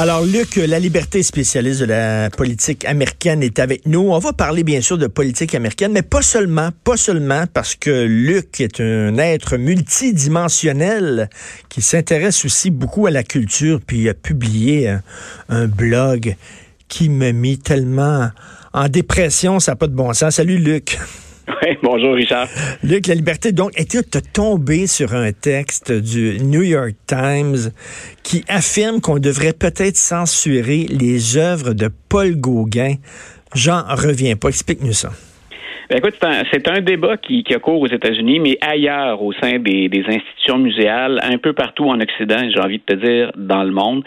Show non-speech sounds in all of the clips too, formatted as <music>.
Alors, Luc, la liberté spécialiste de la politique américaine est avec nous. On va parler bien sûr de politique américaine, mais pas seulement, pas seulement parce que Luc est un être multidimensionnel qui s'intéresse aussi beaucoup à la culture, puis il a publié un, blog qui me mit tellement en dépression, ça n'a pas de bon sens. Salut Luc. <laughs> Oui, bonjour Richard. Luc, la liberté, donc, est tu tombé sur un texte du New York Times qui affirme qu'on devrait peut-être censurer les œuvres de Paul Gauguin? J'en reviens pas. Explique-nous ça. Ben, écoute, c'est un, un, débat qui, qui a cours aux États-Unis, mais ailleurs au sein des, des, institutions muséales, un peu partout en Occident, j'ai envie de te dire, dans le monde.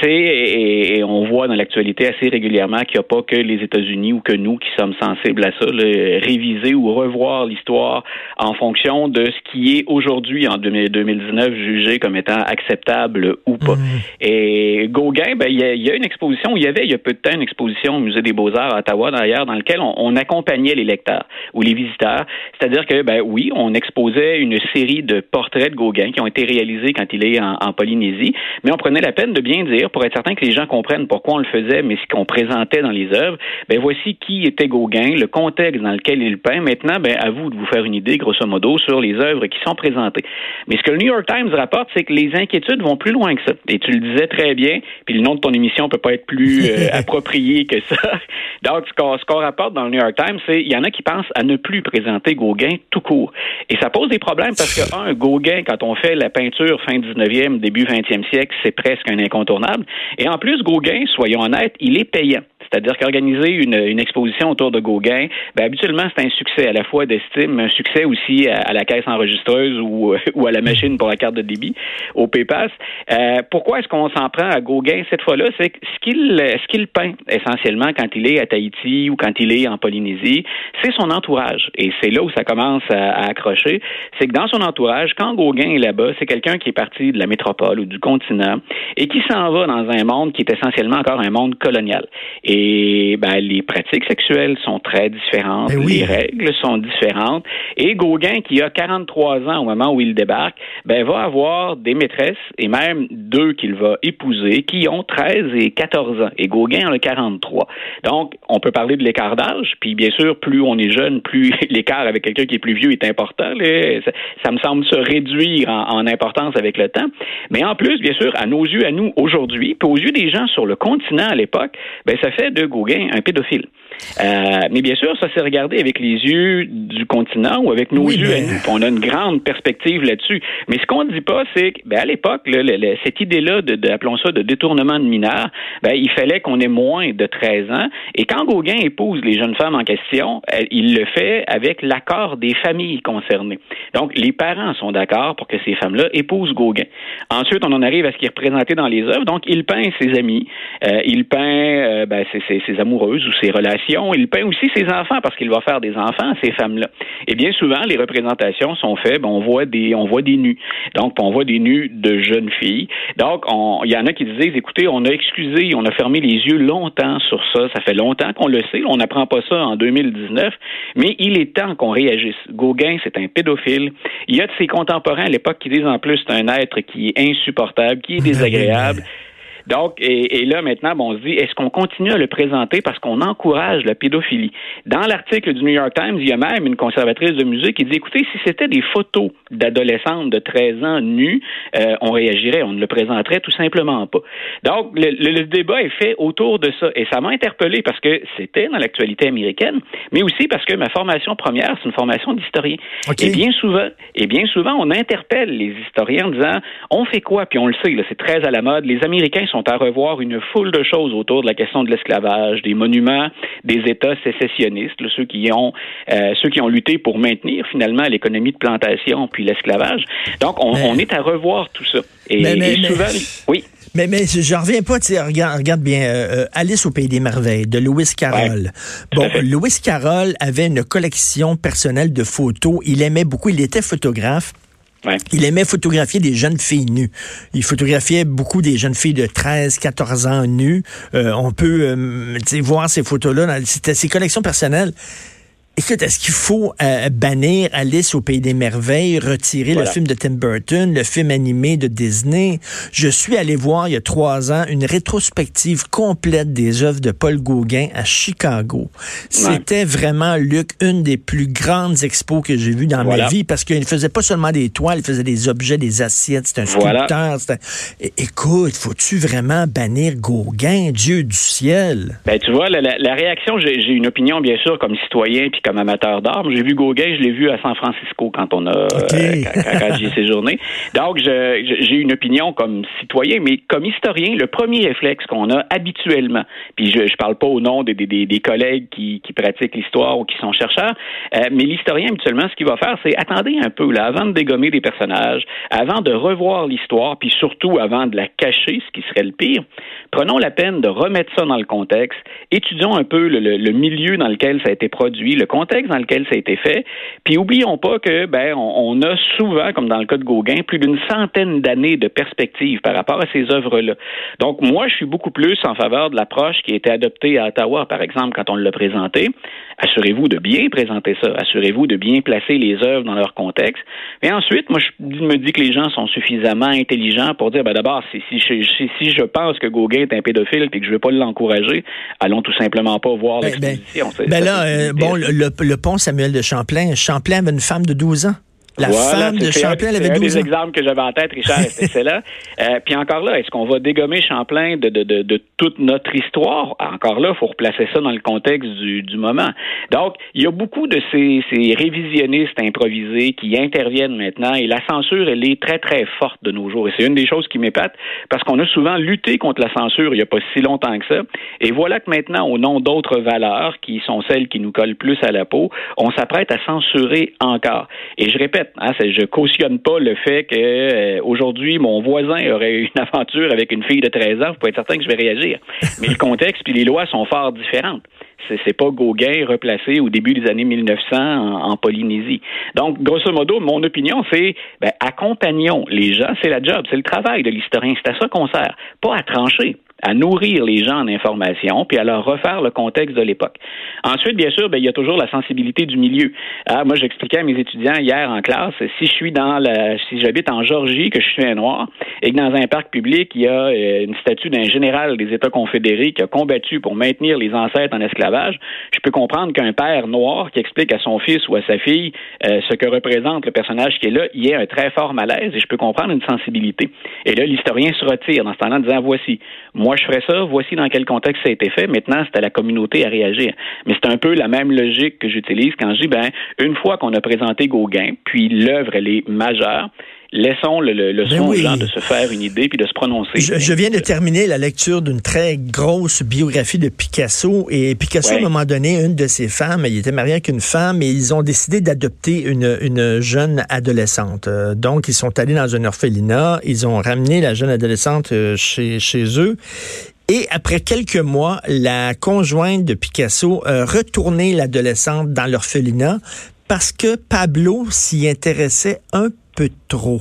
C'est, et, et, on voit dans l'actualité assez régulièrement qu'il n'y a pas que les États-Unis ou que nous qui sommes sensibles à ça, le, réviser ou revoir l'histoire en fonction de ce qui est aujourd'hui, en 2019, jugé comme étant acceptable ou pas. Mmh. Et Gauguin, ben, il y, a, y, a une exposition, il y avait il y a peu de temps une exposition au Musée des Beaux-Arts à Ottawa, d'ailleurs, dans laquelle on, on accompagnait les lecteurs ou les visiteurs. C'est-à-dire que, ben oui, on exposait une série de portraits de Gauguin qui ont été réalisés quand il est en, en Polynésie, mais on prenait la peine de bien dire, pour être certain que les gens comprennent pourquoi on le faisait, mais ce qu'on présentait dans les œuvres, ben voici qui était Gauguin, le contexte dans lequel il peint. Maintenant, ben à vous de vous faire une idée, grosso modo, sur les œuvres qui sont présentées. Mais ce que le New York Times rapporte, c'est que les inquiétudes vont plus loin que ça. Et tu le disais très bien, puis le nom de ton émission peut pas être plus euh, <laughs> approprié que ça. Donc, ce qu'on, ce qu'on rapporte dans le New York Times, c'est il y en a qui à ne plus présenter Gauguin tout court. Et ça pose des problèmes parce que, <laughs> un, Gauguin, quand on fait la peinture fin 19e, début 20e siècle, c'est presque un incontournable. Et en plus, Gauguin, soyons honnêtes, il est payant. C'est-à-dire qu'organiser une, exposition autour de Gauguin, ben, habituellement, c'est un succès à la fois d'estime, un succès aussi à, la caisse enregistreuse <laughs> ou, à la machine pour la carte de débit, au PayPass. Euh, pourquoi est-ce qu'on s'en prend à Gauguin cette fois-là? C'est que ce qu'il ce peint essentiellement quand il est à Tahiti ou quand il est en Polynésie, c'est son entourage. Et c'est là où ça commence à, accrocher. C'est que dans son entourage, quand Gauguin est là-bas, c'est quelqu'un qui est parti de la métropole ou du continent et qui s'en va dans un monde qui est essentiellement encore un monde colonial. Et ben, les pratiques sexuelles sont très différentes, Ben oui. les règles sont différentes. Et Gauguin, qui a 43 ans au moment où il débarque, ben, va avoir des maîtresses, et même deux qu'il va épouser, qui ont 13 et 14 ans. Et Gauguin en a 43. Donc, on peut parler de l'écart d'âge, puis bien sûr, plus on est jeune, plus <laughs> l'écart avec quelqu'un qui est plus vieux est important. Là. Ça, ça, me semble se réduire en, en importance avec le temps. Mais en plus, bien sûr, à nos yeux, à nous, aujourd'hui, puis aux yeux des gens sur le continent à l'époque, ben, ça fait de Gauguin un pédophile. Euh, mais bien sûr, ça s'est regardé avec les yeux du continent ou avec nos Oui, yeux mais- à nous. On a une grande perspective là-dessus. Mais ce qu'on ne dit pas, c'est que ben, à l'époque, cette idée-là de, de- appelons ça de détournement de mineurs, ben, il fallait qu'on ait moins de 13 ans. Et quand Gauguin épouse les jeunes femmes en question, il le fait avec l'accord des familles concernées. Donc, les parents sont d'accord pour que ces femmes-là épousent Gauguin. Ensuite, on en arrive à ce qui est représenté dans les œuvres. Donc, il peint ses amis, euh, il peint euh, ben, ses, ses- ses amoureuses ou ses relations. Il peint aussi ses enfants parce qu'il va faire des enfants à ces femmes-là. Et bien souvent, les représentations sont faites, ben, on voit des, on voit des nus. Donc, on voit des nus de jeunes filles. Donc, on- il y en a qui disent, écoutez, on a excusé, on a fermé les yeux longtemps sur ça. Ça fait longtemps qu'on le sait. On n'apprend pas ça en 2019. Mais il est temps qu'on réagisse. Gauguin, c'est un pédophile. Il y a de ses contemporains à l'époque qui disent en plus c'est un être qui est insupportable, qui est désagréable. Donc, et, et là, maintenant, bon, on se dit, est-ce qu'on continue à le présenter parce qu'on encourage la pédophilie? Dans l'article du New York Times, il y a même une conservatrice de musée qui dit, écoutez, si c'était des photos d'adolescentes de 13 ans nues, euh, on réagirait, on ne le présenterait tout simplement pas. Donc, le, le- le débat est fait autour de ça. Et ça m'a interpellé parce que c'était dans l'actualité américaine, mais aussi parce que ma formation première, c'est une formation d'historien. OK. Et bien souvent, et bien souvent, on interpelle les historiens en disant, on fait quoi? Puis on le sait, là, c'est très à la mode. Les Américains sont à revoir une foule de choses autour de la question de l'esclavage, des monuments, des États sécessionnistes, là, ceux qui ont euh, ceux qui ont lutté pour maintenir finalement l'économie de plantation puis l'esclavage. Donc, on, Mais- on est à revoir tout ça. Et, Mais- mais- et souvent, oui. Mais, mais j'en reviens pas, regarde, regarde bien, euh, euh, Alice au Pays des Merveilles, de Lewis Carroll. bon, Lewis Carroll avait une collection personnelle de photos. Il aimait beaucoup, il était photographe. Il aimait photographier des jeunes filles nues. Il photographiait beaucoup des jeunes filles de 13, 14 ans nues. Euh, on peut voir ces photos-là. C'était ses collections personnelles. Écoute, est-ce qu'il faut euh, bannir Alice au Pays des Merveilles, retirer le film de Tim Burton, le film animé de Disney? Je suis allé voir il y a trois ans une rétrospective complète des œuvres de Paul Gauguin à Chicago. C'était vraiment, Luc, une des plus grandes expos que j'ai vues dans ma vie parce qu'il ne faisait pas seulement des toiles, il faisait des objets, des assiettes. C'était un sculpteur. Écoute, faut-tu vraiment bannir Gauguin, Dieu du ciel? Ben, tu vois, la, la réaction, j'ai une opinion, bien sûr, comme citoyen, puis comme amateur d'art. J'ai vu Gauguin, je l'ai vu à San Francisco quand on a euh, quand, j'y ai <laughs> séjourné. Donc, j'ai une opinion comme citoyen, mais comme historien, le premier réflexe qu'on a habituellement, puis je, je parle pas au nom des, des, des collègues qui, qui pratiquent l'histoire ou qui sont chercheurs, euh, mais l'historien habituellement, ce qu'il va faire, c'est attendez un peu là, avant de dégommer des personnages, avant de revoir l'histoire, puis surtout avant de la cacher, ce qui serait le pire. Prenons la peine de remettre ça dans le contexte, étudions un peu le, le, le milieu dans lequel ça a été produit, le contexte dans lequel ça a été fait. Puis oublions pas que ben on, a souvent, comme dans le cas de Gauguin, plus d'une centaine d'années de perspective par rapport à ces œuvres-là. Donc moi, je suis beaucoup plus en faveur de l'approche qui a été adoptée à Ottawa, par exemple, quand on l'a présenté. Assurez-vous de bien présenter ça. Assurez-vous de bien placer les œuvres dans leur contexte. Mais ensuite, moi, je me dis que les gens sont suffisamment intelligents pour dire, ben d'abord, si, si, si, je pense que Gauguin est un pédophile et que je ne veux pas l'encourager, allons tout simplement pas voir ben, ben, l'exposition. Ben, là, euh, bon, le, le, pont Samuel de Champlain, Champlain avait une femme de 12 ans. La femme de Champlain, elle avait 12 ans. Des exemples que j'avais en tête, Richard, c'est là. <laughs> Euh, puis encore là, est-ce qu'on va dégommer Champlain de, de, de, de, toute notre histoire? Encore là, il faut replacer ça dans le contexte du, du moment. Donc, il y a beaucoup de ces, ces révisionnistes improvisés qui interviennent maintenant et la censure, elle est très, très forte de nos jours. Et c'est une des choses qui m'épate parce qu'on a souvent lutté contre la censure il n'y a pas si longtemps que ça. Et voilà que maintenant, au nom d'autres valeurs qui sont celles qui nous collent plus à la peau, on s'apprête à censurer encore. Et je répète, Hein, je cautionne pas le fait que euh, aujourd'hui mon voisin aurait une aventure avec une fille de 13 ans. Vous pouvez être certain que je vais réagir. Mais le contexte puis les lois sont fort différentes. C'est pas Gauguin replacé au début des années 1900 en, Polynésie. Donc, grosso modo, mon opinion, c'est ben, accompagnons les gens. C'est la job, c'est le travail de l'historien. C'est à ça qu'on sert, pas à trancher à nourrir les gens en information, puis à leur refaire le contexte de l'époque. Ensuite, bien sûr, ben, il y a toujours la sensibilité du milieu. Ah, moi, j'expliquais à mes étudiants hier en classe, si je suis dans la, si j'habite en Georgie, que je suis un noir, et que dans un parc public, il y a euh, une statue d'un général des États confédérés qui a combattu pour maintenir les ancêtres en esclavage, je peux comprendre qu'un père noir qui explique à son fils ou à sa fille euh, ce que représente le personnage qui est là, il y a un très fort malaise, et je peux comprendre une sensibilité. Et là, l'historien se retire dans ce temps-là en disant, voici, moi, je ferais ça, voici dans quel contexte ça a été fait. Maintenant, c'est à la communauté à réagir. Mais c'est un peu la même logique que j'utilise quand je dis, ben, une fois qu'on a présenté Gauguin, puis l'œuvre, elle est majeure, laissons le, le, ben aux gens de se faire une idée puis de se prononcer. Je, viens de terminer la lecture d'une très grosse biographie de Picasso et Picasso, à un moment donné, une de ses femmes, il était marié avec une femme et ils ont décidé d'adopter une, une, jeune adolescente. Euh, donc, ils sont allés dans un orphelinat, ils ont ramené la jeune adolescente euh, chez, chez eux et après quelques mois, la conjointe de Picasso a retourné l'adolescente dans l'orphelinat parce que Pablo s'y intéressait un peu trop.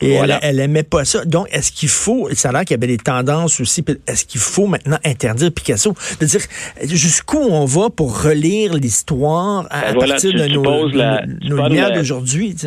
Et elle, elle aimait pas ça. Donc, est-ce qu'il faut, ça a l'air qu'il y avait des tendances aussi, est-ce qu'il faut maintenant interdire Picasso? De dire, jusqu'où on va pour relire l'histoire à, ben partir de nos, nos, lumières d'aujourd'hui, tu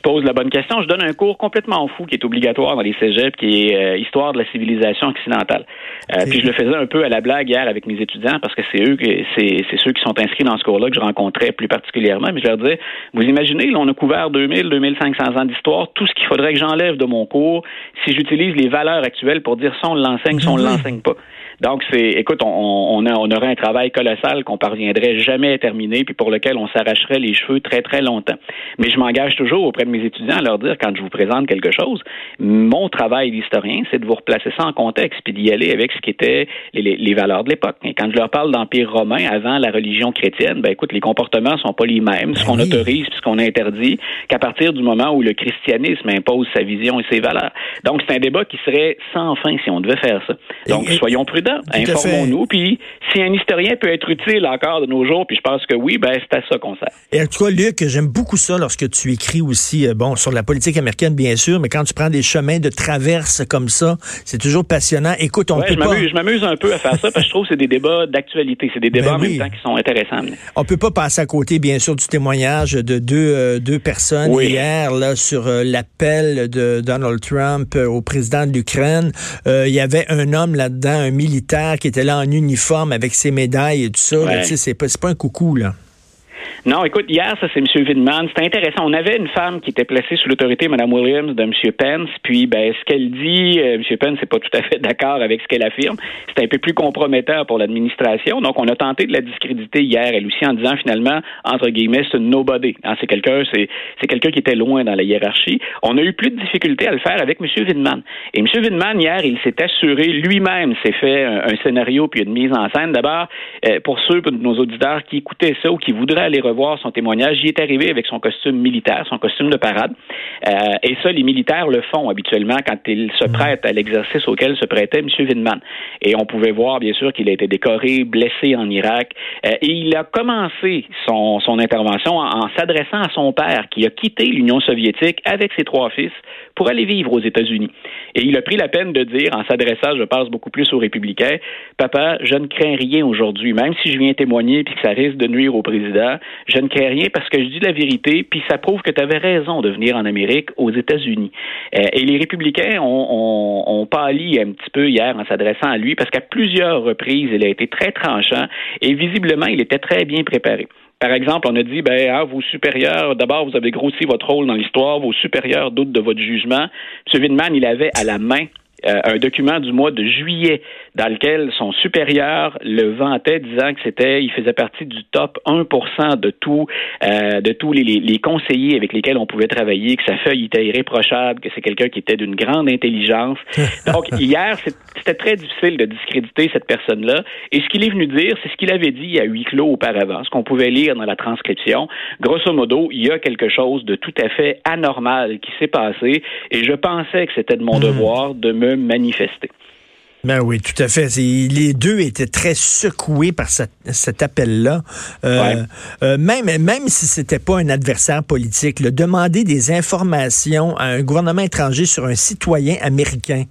poses la bonne question. Je donne un cours complètement fou qui est obligatoire dans les cégeps, qui est euh, Histoire de la civilisation occidentale. Euh, puis je le faisais un peu à la blague hier avec mes étudiants parce que c'est eux, c'est, c'est ceux qui sont inscrits dans ce cours-là que je rencontrais plus particulièrement. Mais je leur disais, vous imaginez, là, on a couvert 2000, 2500 ans d'histoire, tout ce qu'il faudrait que j'enlève de mon cours si j'utilise les valeurs actuelles pour dire si on l'enseigne, si on ne l'enseigne pas. Donc, c'est, écoute, on, on, on aurait un travail colossal qu'on parviendrait jamais à terminer, puis pour lequel on s'arracherait les cheveux très, très longtemps. Mais je m'engage toujours auprès de mes étudiants à leur dire, quand je vous présente quelque chose, mon travail d'historien, c'est de vous replacer ça en contexte, puis d'y aller avec ce qui était les, les valeurs de l'époque. Quand je leur parle d'Empire romain avant la religion chrétienne, ben écoute, les comportements sont pas les mêmes, ce ben qu'on autorise puis ce qu'on interdit, qu'à partir du moment où le christianisme impose sa vision et ses valeurs. Donc, c'est un débat qui serait sans fin si on devait faire ça. Donc, soyons prudents, informons-nous, puis si un historien peut être utile encore de nos jours, puis je pense que oui, ben c'est à ça qu'on sert. Et en tout cas, Luc, j'aime beaucoup ça lorsque tu écris aussi, euh, bon, sur la politique américaine, bien sûr, mais quand tu prends des chemins de traverse comme ça, c'est toujours passionnant. Écoute, on peut pas... Je m'amuse un peu à faire ça, parce que je trouve que c'est des débats d'actualité, c'est des débats ben en même temps qui sont intéressants. On peut pas passer à côté, bien sûr, du témoignage de deux, euh, deux personnes hier là, sur euh, l'appel de Donald Trump au président de l'Ukraine. il y avait un homme là-dedans, un militaire qui était là en uniforme avec ses médailles et tout ça. Ouais. C'est pas, pas un coucou, là. Non, écoute, hier, ça, c'est M. Widman. C'était intéressant. On avait une femme qui était placée sous l'autorité, Mme Williams, de M. Pence. Puis, ben, ce qu'elle dit, euh, M. Pence n'est pas tout à fait <laughs> d'accord avec ce qu'elle affirme. C'est un peu plus compromettant pour l'administration. Donc, on a tenté de la discréditer hier, elle aussi, en disant finalement, entre guillemets, c'est une nobody. Hein, c'est quelqu'un, c'est, c'est quelqu'un qui était loin dans la hiérarchie. On a eu plus de difficultés à le faire avec M. Widman. Et M. Widman, hier, il s'est assuré lui-même, s'est fait un, scénario puis une mise en scène. D'abord, euh, pour ceux de nos auditeurs qui écoutaient ça ou qui voudraient aller revoir son témoignage, il est arrivé avec son costume militaire, son costume de parade. Euh, et ça, les militaires le font habituellement quand ils se mm. prêtent à l'exercice auquel se prêtait M. Windman. Et on pouvait voir, bien sûr, qu'il a été décoré, blessé en Irak. Euh, et il a commencé son, son intervention en, en s'adressant à son père, qui a quitté l'Union soviétique avec ses trois fils pour aller vivre aux États-Unis. Et il a pris la peine de dire, en s'adressant, je pense beaucoup plus aux républicains, Papa, je ne crains rien aujourd'hui, même si je viens témoigner puis que ça risque de nuire au président, je ne crains rien parce que je dis la vérité, puis ça prouve que tu avais raison de venir en Amérique, aux États-Unis. Euh, et les républicains ont, pâli un petit peu hier en s'adressant à lui parce qu'à plusieurs reprises, il a été très tranchant et visiblement, il était très bien préparé. Par exemple, on a dit, ben, ah, vos supérieurs, d'abord, vous avez grossi votre rôle dans l'histoire, vos supérieurs doutent de votre jugement. M. Windman, il avait à la main euh, un document du mois de juillet dans lequel son supérieur le vantait disant que c'était il faisait partie du top 1% de tout euh, de tous les, les, conseillers avec lesquels on pouvait travailler que sa feuille était irréprochable que c'est quelqu'un qui était d'une grande intelligence. <laughs> Donc hier c'était très difficile de discréditer cette personne là et ce qu'il est venu dire c'est ce qu'il avait dit à huis clos auparavant ce qu'on pouvait lire dans la transcription. Grosso modo il y a quelque chose de tout à fait anormal qui s'est passé et je pensais que c'était de mon hmm. devoir de me manifester. Ben oui, tout à fait. Les deux étaient très secoués par cet appel-là. Euh, euh, même, même si c'était pas un adversaire politique, le demander des informations à un gouvernement étranger sur un citoyen américain,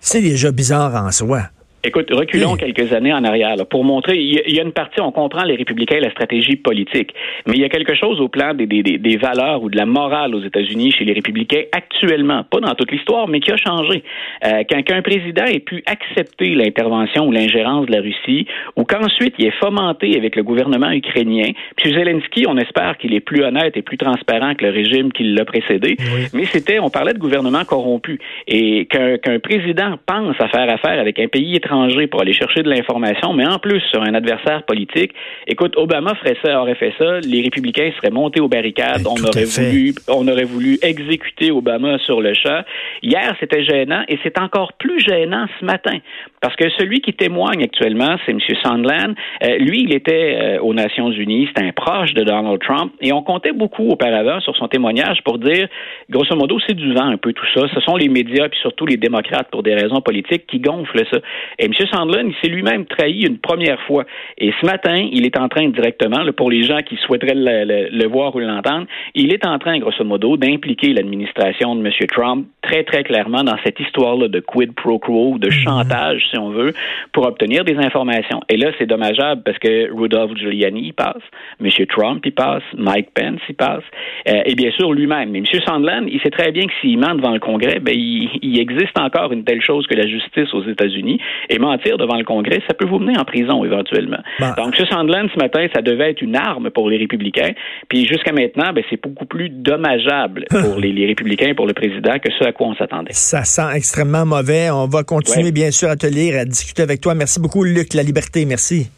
c'est déjà bizarre en soi. Écoute, reculons quelques années en arrière pour montrer. Il y, a une partie, on comprend les républicains et la stratégie politique, mais il y a quelque chose au plan des, des, des valeurs ou de la morale aux États-Unis chez les républicains actuellement, pas dans toute l'histoire, mais qui a changé. Euh, qu'un président ait pu accepter l'intervention ou l'ingérence de la Russie, ou qu'ensuite il ait fomenté avec le gouvernement ukrainien. Puis Zelensky, on espère qu'il est plus honnête et plus transparent que le régime qui l'a précédé. Mais c'était, on parlait de gouvernement corrompu et qu'un président pense à faire affaire avec un pays étranger pour aller chercher de l'information, mais en plus sur un adversaire politique. Écoute, Obama ferait ça, aurait fait ça, les républicains seraient montés aux barricades, ben, on aurait voulu, on aurait voulu exécuter Obama sur le champ. Hier, c'était gênant et c'est encore plus gênant ce matin parce que celui qui témoigne actuellement, c'est M. Sondland. Euh, lui, il était euh, aux Nations Unies, c'est un proche de Donald Trump et on comptait beaucoup auparavant sur son témoignage pour dire, grosso modo, c'est du vent un peu tout ça. Ce sont les médias puis surtout les démocrates pour des raisons politiques qui gonflent ça. Et M. Sandlin, il s'est lui-même trahi une première fois. Et ce matin, il est en train directement, pour les gens qui souhaiteraient le, voir ou l'entendre, il est en train, grosso modo, d'impliquer l'administration de M. Trump très, très clairement dans cette histoire-là de quid pro quo, de mhm. chantage, si on veut, pour obtenir des informations. Et là, c'est dommageable parce que Rudolph Giuliani, il passe, M. Trump, il passe, Mike Pence, il passe, euh, et bien sûr lui-même. Mais M. Sandland, il sait très bien que s'il ment devant le Congrès, ben, il, il existe encore une telle chose que la justice aux États-Unis Et mentir devant le Congrès, ça peut vous mener en prison éventuellement. Bon. Donc, ce Sandland, ce matin, ça devait être une arme pour les républicains. Puis jusqu'à maintenant, ben, c'est beaucoup plus dommageable <laughs> pour les, les républicains et pour le président que ce à quoi on s'attendait. Ça sent extrêmement mauvais. On va continuer, Ouais. bien sûr, à te lire, à discuter avec toi. Merci beaucoup, Luc La Liberté. Merci.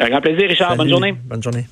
Un grand plaisir, Richard. Bonne journée. Bonne journée.